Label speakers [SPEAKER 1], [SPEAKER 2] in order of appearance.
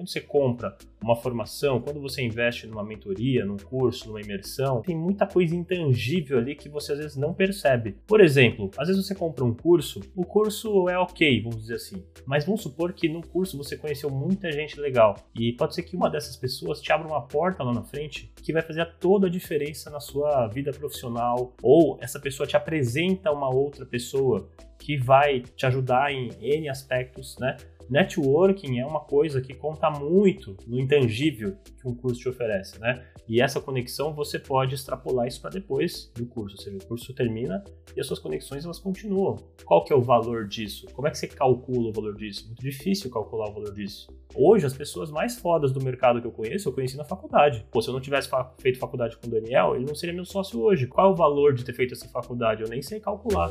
[SPEAKER 1] Quando você compra uma formação, quando você investe numa mentoria, num curso, numa imersão, tem muita coisa intangível ali que você às vezes não percebe. Por exemplo, às vezes você compra um curso, o curso é ok, vamos dizer assim, mas vamos supor que no curso você conheceu muita gente legal e pode ser que uma dessas pessoas te abra uma porta lá na frente que vai fazer toda a diferença na sua vida profissional ou essa pessoa te apresenta uma outra pessoa que vai te ajudar em N aspectos, né? Networking é uma coisa que conta muito no intangível que um curso te oferece, né? E essa conexão você pode extrapolar isso para depois do curso, ou seja, o curso termina e as suas conexões elas continuam. Qual que é o valor disso? Como é que você calcula o valor disso? Muito difícil calcular o valor disso. Hoje, as pessoas mais fodas do mercado que eu conheço, eu conheci na faculdade. Pô, se eu não tivesse fa feito faculdade com o Daniel, ele não seria meu sócio hoje. Qual é o valor de ter feito essa faculdade? Eu nem sei calcular.